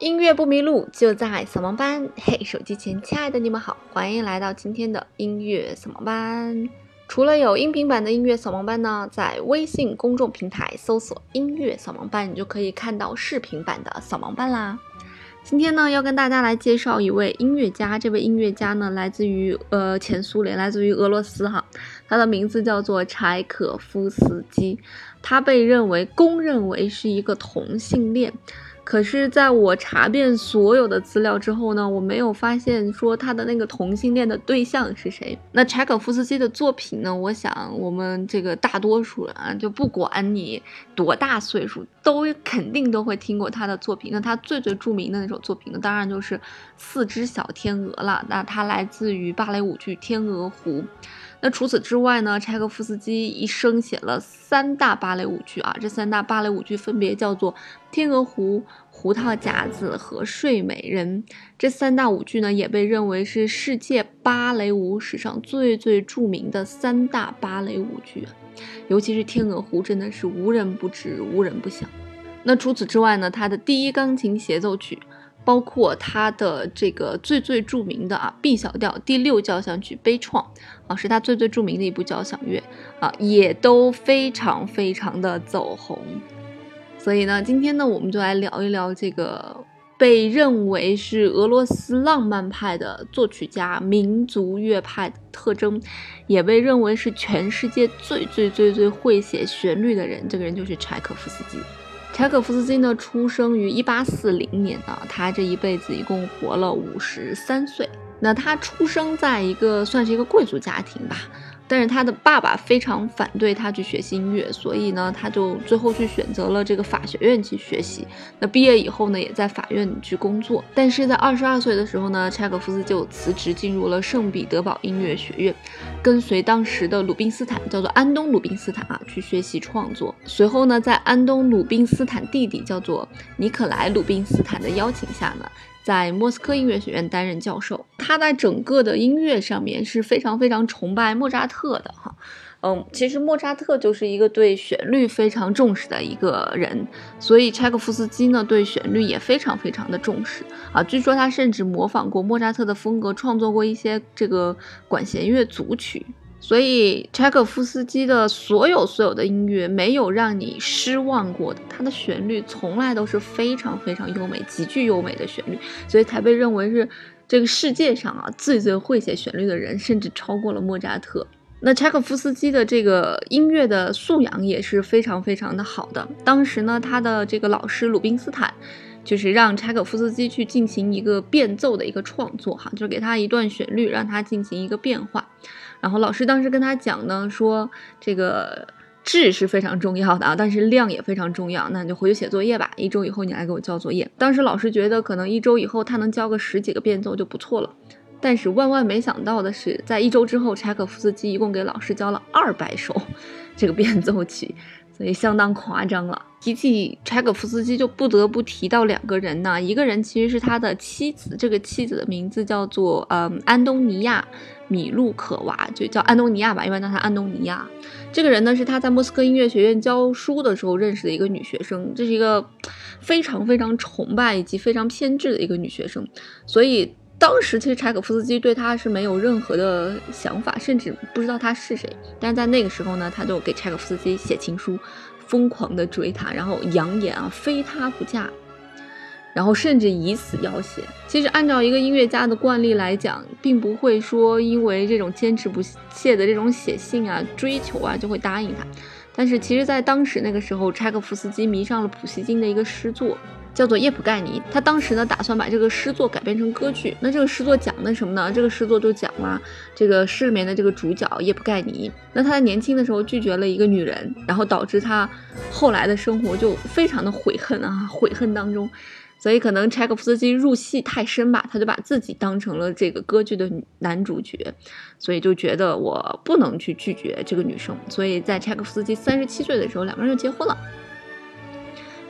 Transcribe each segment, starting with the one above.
音乐不迷路，就在扫盲班。嘿，手机前亲爱的你们好，欢迎来到今天的音乐扫盲班。除了有音频版的音乐扫盲班呢，在微信公众平台搜索“音乐扫盲班”，你就可以看到视频版的扫盲班啦。今天呢，要跟大家来介绍一位音乐家。这位音乐家呢，来自于呃前苏联，来自于俄罗斯哈。他的名字叫做柴可夫斯基，他被认为公认为是一个同性恋。可是，在我查遍所有的资料之后呢，我没有发现说他的那个同性恋的对象是谁。那柴可夫斯基的作品呢？我想我们这个大多数人啊，就不管你多大岁数，都肯定都会听过他的作品。那他最最著名的那首作品呢，当然就是《四只小天鹅》了。那它来自于芭蕾舞剧《天鹅湖》。那除此之外呢？柴可夫斯基一生写了三大芭蕾舞剧啊，这三大芭蕾舞剧分别叫做《天鹅湖》《胡桃夹子》和《睡美人》。这三大舞剧呢，也被认为是世界芭蕾舞史上最最著名的三大芭蕾舞剧，尤其是《天鹅湖》，真的是无人不知，无人不晓。那除此之外呢？他的第一钢琴协奏曲。包括他的这个最最著名的啊 B 小调第六交响曲悲怆啊，是他最最著名的一部交响乐啊，也都非常非常的走红。所以呢，今天呢，我们就来聊一聊这个被认为是俄罗斯浪漫派的作曲家、民族乐派的特征，也被认为是全世界最最最最会写旋律的人。这个人就是柴可夫斯基。柴可夫斯基呢，出生于一八四零年啊，他这一辈子一共活了五十三岁。那他出生在一个算是一个贵族家庭吧。但是他的爸爸非常反对他去学习音乐，所以呢，他就最后去选择了这个法学院去学习。那毕业以后呢，也在法院去工作。但是在二十二岁的时候呢，柴可夫斯就辞职，进入了圣彼得堡音乐学院，跟随当时的鲁宾斯坦，叫做安东·鲁宾斯坦啊，去学习创作。随后呢，在安东·鲁宾斯坦弟弟叫做尼可莱·鲁宾斯坦的邀请下呢。在莫斯科音乐学院担任教授，他在整个的音乐上面是非常非常崇拜莫扎特的哈，嗯，其实莫扎特就是一个对旋律非常重视的一个人，所以柴可夫斯基呢对旋律也非常非常的重视。啊，据说他甚至模仿过莫扎特的风格，创作过一些这个管弦乐组曲。所以柴可夫斯基的所有所有的音乐没有让你失望过的，他的旋律从来都是非常非常优美、极具优美的旋律，所以才被认为是这个世界上啊最最会写旋律的人，甚至超过了莫扎特。那柴可夫斯基的这个音乐的素养也是非常非常的好的。当时呢，他的这个老师鲁宾斯坦就是让柴可夫斯基去进行一个变奏的一个创作，哈，就是给他一段旋律，让他进行一个变化。然后老师当时跟他讲呢，说这个质是非常重要的啊，但是量也非常重要。那你就回去写作业吧，一周以后你来给我交作业。当时老师觉得可能一周以后他能交个十几个变奏就不错了，但是万万没想到的是，在一周之后，柴可夫斯基一共给老师交了二百首这个变奏曲。所以相当夸张了。提起柴可夫斯基，就不得不提到两个人呢。一个人其实是他的妻子，这个妻子的名字叫做嗯安东尼亚米路可娃，就叫安东尼亚吧，一般叫她安东尼亚。这个人呢是他在莫斯科音乐学院教书的时候认识的一个女学生，这是一个非常非常崇拜以及非常偏执的一个女学生，所以。当时其实柴可夫斯基对他是没有任何的想法，甚至不知道他是谁。但是在那个时候呢，他就给柴可夫斯基写情书，疯狂的追他，然后扬言啊非他不嫁，然后甚至以死要挟。其实按照一个音乐家的惯例来讲，并不会说因为这种坚持不懈的这种写信啊、追求啊就会答应他。但是其实，在当时那个时候，柴可夫斯基迷上了普希金的一个诗作。叫做叶普盖尼，他当时呢打算把这个诗作改编成歌剧。那这个诗作讲的什么呢？这个诗作就讲了这个诗里面的这个主角叶普盖尼。那他在年轻的时候拒绝了一个女人，然后导致他后来的生活就非常的悔恨啊，悔恨当中。所以可能柴可夫斯基入戏太深吧，他就把自己当成了这个歌剧的男主角，所以就觉得我不能去拒绝这个女生。所以在柴可夫斯基三十七岁的时候，两个人就结婚了。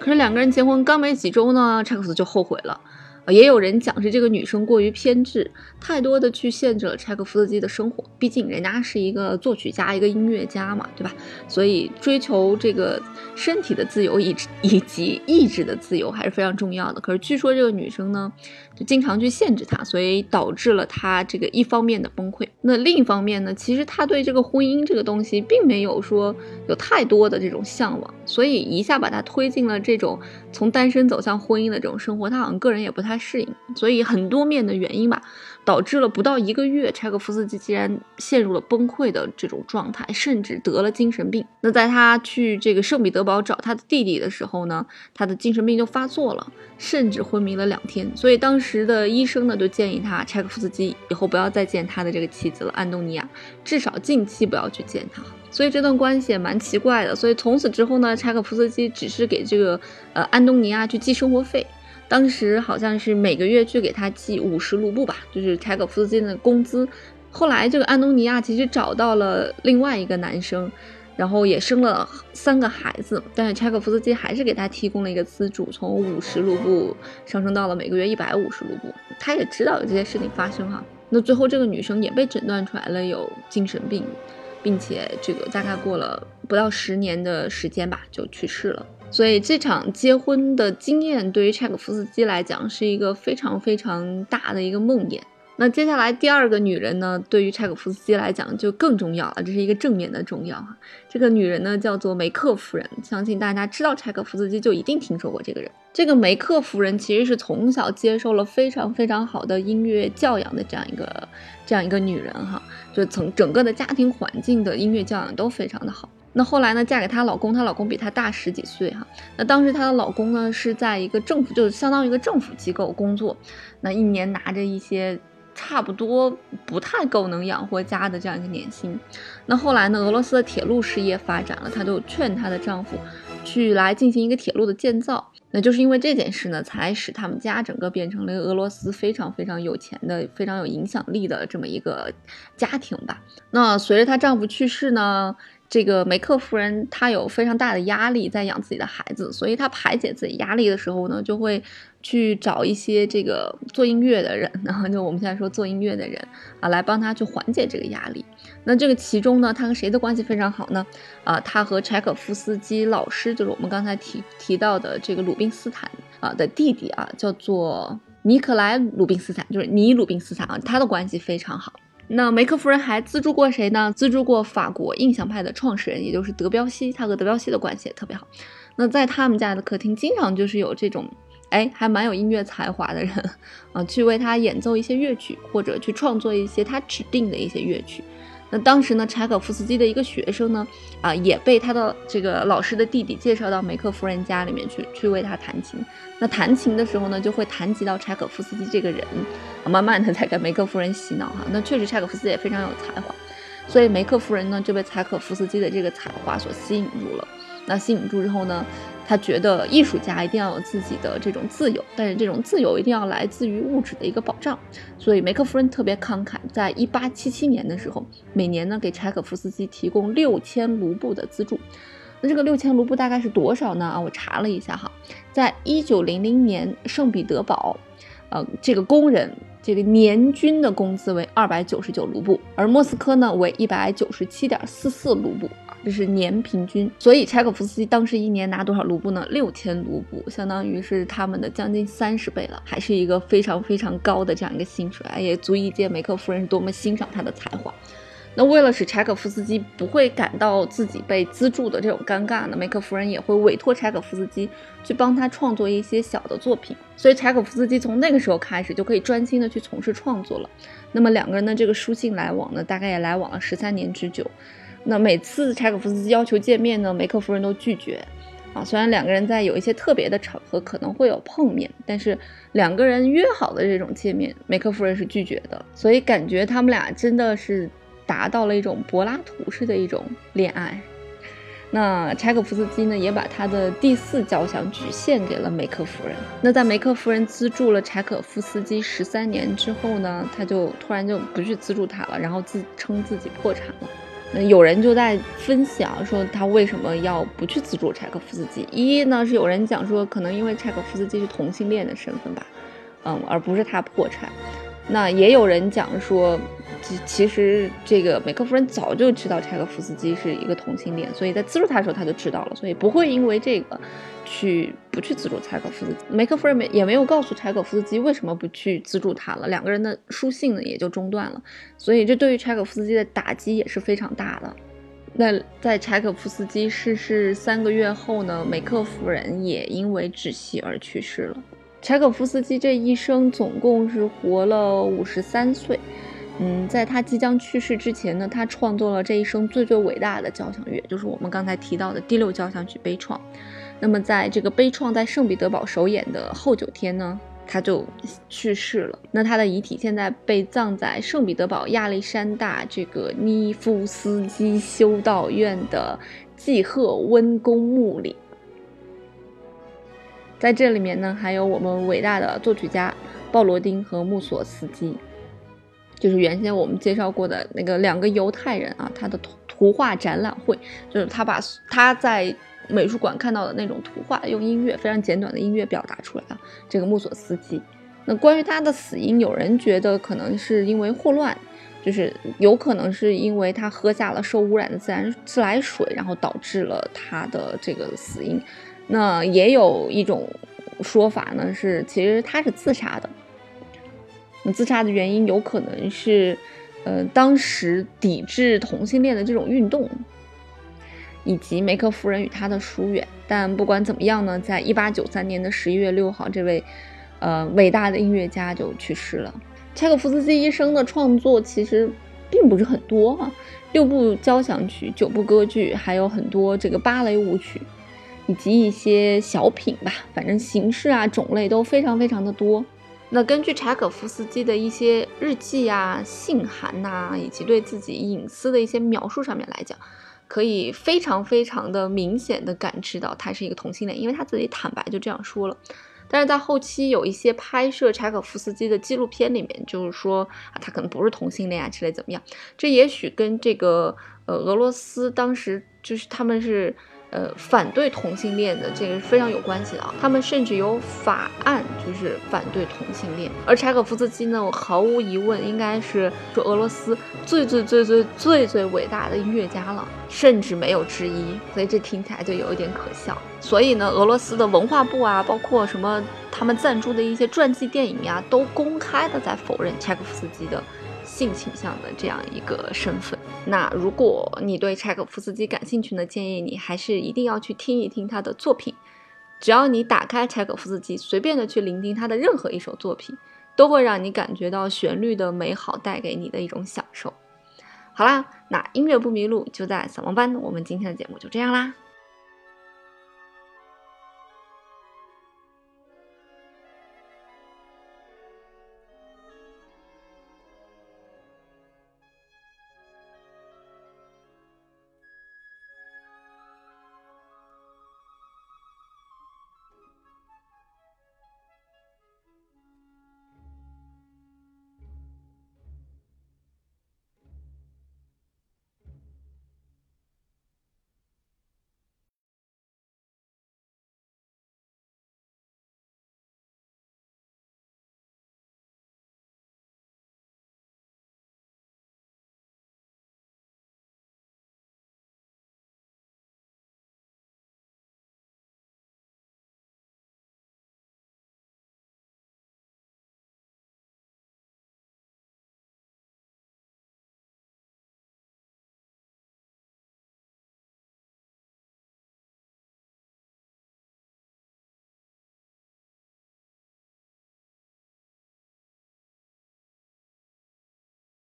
可是两个人结婚刚没几周呢，查克斯就后悔了，也有人讲是这个女生过于偏执，太多的去限制了柴可夫斯基的生活。毕竟人家是一个作曲家，一个音乐家嘛，对吧？所以追求这个身体的自由以以及意志的自由还是非常重要的。可是据说这个女生呢，就经常去限制他，所以导致了他这个一方面的崩溃。那另一方面呢，其实他对这个婚姻这个东西并没有说有太多的这种向往，所以一下把他推进了这种从单身走向婚姻的这种生活，他好像个人也不太。适应，所以很多面的原因吧，导致了不到一个月，柴可夫斯基竟然陷入了崩溃的这种状态，甚至得了精神病。那在他去这个圣彼得堡找他的弟弟的时候呢，他的精神病就发作了，甚至昏迷了两天。所以当时的医生呢，就建议他柴可夫斯基以后不要再见他的这个妻子了，安东尼娅，至少近期不要去见他。所以这段关系也蛮奇怪的。所以从此之后呢，柴可夫斯基只是给这个呃安东尼娅去寄生活费。当时好像是每个月去给他寄五十卢布吧，就是柴可夫斯基的工资。后来这个安东尼亚其实找到了另外一个男生，然后也生了三个孩子，但是柴可夫斯基还是给他提供了一个资助，从五十卢布上升到了每个月一百五十卢布。他也知道有这些事情发生哈。那最后这个女生也被诊断出来了有精神病，并且这个大概过了不到十年的时间吧，就去世了。所以这场结婚的经验对于柴可夫斯基来讲是一个非常非常大的一个梦魇。那接下来第二个女人呢，对于柴可夫斯基来讲就更重要了，这是一个正面的重要哈。这个女人呢叫做梅克夫人，相信大家知道柴可夫斯基就一定听说过这个人。这个梅克夫人其实是从小接受了非常非常好的音乐教养的这样一个这样一个女人哈，就从整个的家庭环境的音乐教养都非常的好。那后来呢，嫁给她老公，她老公比她大十几岁哈。那当时她的老公呢，是在一个政府，就是相当于一个政府机构工作，那一年拿着一些差不多不太够能养活家的这样一个年薪。那后来呢，俄罗斯的铁路事业发展了，她就劝她的丈夫去来进行一个铁路的建造。那就是因为这件事呢，才使他们家整个变成了一个俄罗斯非常非常有钱的、非常有影响力的这么一个家庭吧。那随着她丈夫去世呢。这个梅克夫人她有非常大的压力在养自己的孩子，所以她排解自己压力的时候呢，就会去找一些这个做音乐的人，然后就我们现在说做音乐的人啊，来帮她去缓解这个压力。那这个其中呢，她和谁的关系非常好呢？啊，她和柴可夫斯基老师，就是我们刚才提提到的这个鲁宾斯坦啊的弟弟啊，叫做尼克莱鲁宾斯坦，就是尼鲁宾斯坦啊，他的关系非常好。那梅克夫人还资助过谁呢？资助过法国印象派的创始人，也就是德彪西。他和德彪西的关系也特别好。那在他们家的客厅，经常就是有这种，哎，还蛮有音乐才华的人 啊，去为他演奏一些乐曲，或者去创作一些他指定的一些乐曲。那当时呢，柴可夫斯基的一个学生呢，啊，也被他的这个老师的弟弟介绍到梅克夫人家里面去，去为他弹琴。那弹琴的时候呢，就会谈及到柴可夫斯基这个人，慢慢的在给梅克夫人洗脑哈。那确实柴可夫斯基也非常有才华，所以梅克夫人呢就被柴可夫斯基的这个才华所吸引住了。那吸引住之后呢？他觉得艺术家一定要有自己的这种自由，但是这种自由一定要来自于物质的一个保障。所以梅克夫人特别慷慨，在一八七七年的时候，每年呢给柴可夫斯基提供六千卢布的资助。那这个六千卢布大概是多少呢？啊，我查了一下哈，在一九零零年圣彼得堡，呃，这个工人这个年均的工资为二百九十九卢布，而莫斯科呢为一百九十七点四四卢布。这是年平均，所以柴可夫斯基当时一年拿多少卢布呢？六千卢布，相当于是他们的将近三十倍了，还是一个非常非常高的这样一个薪水，也足以见梅克夫人是多么欣赏他的才华。那为了使柴可夫斯基不会感到自己被资助的这种尴尬呢，梅克夫人也会委托柴可夫斯基去帮他创作一些小的作品。所以柴可夫斯基从那个时候开始就可以专心的去从事创作了。那么两个人的这个书信来往呢，大概也来往了十三年之久。那每次柴可夫斯基要求见面呢，梅克夫人都拒绝。啊，虽然两个人在有一些特别的场合可能会有碰面，但是两个人约好的这种见面，梅克夫人是拒绝的。所以感觉他们俩真的是达到了一种柏拉图式的一种恋爱。那柴可夫斯基呢，也把他的第四交响曲献给了梅克夫人。那在梅克夫人资助了柴可夫斯基十三年之后呢，他就突然就不去资助他了，然后自称自己破产了。那有人就在分享说他为什么要不去资助柴可夫斯基？一呢是有人讲说可能因为柴可夫斯基是同性恋的身份吧，嗯，而不是他破产。那也有人讲说，其其实这个梅克夫人早就知道柴可夫斯基是一个同性恋，所以在资助他的时候他就知道了，所以不会因为这个去不去资助柴可夫斯基。梅克夫人没也没有告诉柴可夫斯基为什么不去资助他了，两个人的书信呢也就中断了，所以这对于柴可夫斯基的打击也是非常大的。那在柴可夫斯基逝世三个月后呢，梅克夫人也因为窒息而去世了。柴可夫斯基这一生总共是活了五十三岁，嗯，在他即将去世之前呢，他创作了这一生最最伟大的交响乐，就是我们刚才提到的第六交响曲《悲怆》。那么，在这个《悲怆》在圣彼得堡首演的后九天呢，他就去世了。那他的遗体现在被葬在圣彼得堡亚历山大这个尼夫斯基修道院的季赫温公墓里。在这里面呢，还有我们伟大的作曲家鲍罗丁和穆索斯基，就是原先我们介绍过的那个两个犹太人啊，他的图图画展览会，就是他把他在美术馆看到的那种图画，用音乐非常简短的音乐表达出来了。这个穆索斯基，那关于他的死因，有人觉得可能是因为霍乱，就是有可能是因为他喝下了受污染的自然自来水，然后导致了他的这个死因。那也有一种说法呢，是其实他是自杀的。那自杀的原因有可能是，呃，当时抵制同性恋的这种运动，以及梅克夫人与他的疏远。但不管怎么样呢，在一八九三年的十一月六号，这位呃伟大的音乐家就去世了。柴可夫斯基一生的创作其实并不是很多啊，六部交响曲、九部歌剧，还有很多这个芭蕾舞曲。以及一些小品吧，反正形式啊、种类都非常非常的多。那根据柴可夫斯基的一些日记啊、信函呐，以及对自己隐私的一些描述上面来讲，可以非常非常的明显的感知到他是一个同性恋，因为他自己坦白就这样说了。但是在后期有一些拍摄柴可夫斯基的纪录片里面，就是说啊，他可能不是同性恋啊之类怎么样？这也许跟这个呃俄罗斯当时就是他们是。呃，反对同性恋的这个是非常有关系的啊。他们甚至有法案，就是反对同性恋。而柴可夫斯基呢，我毫无疑问应该是说俄罗斯最最最最最最伟大的音乐家了，甚至没有之一。所以这听起来就有一点可笑。所以呢，俄罗斯的文化部啊，包括什么他们赞助的一些传记电影呀，都公开的在否认柴可夫斯基的。性倾向的这样一个身份，那如果你对柴可夫斯基感兴趣呢，建议你还是一定要去听一听他的作品。只要你打开柴可夫斯基，随便的去聆听他的任何一首作品，都会让你感觉到旋律的美好带给你的一种享受。好啦，那音乐不迷路就在扫盲班，我们今天的节目就这样啦。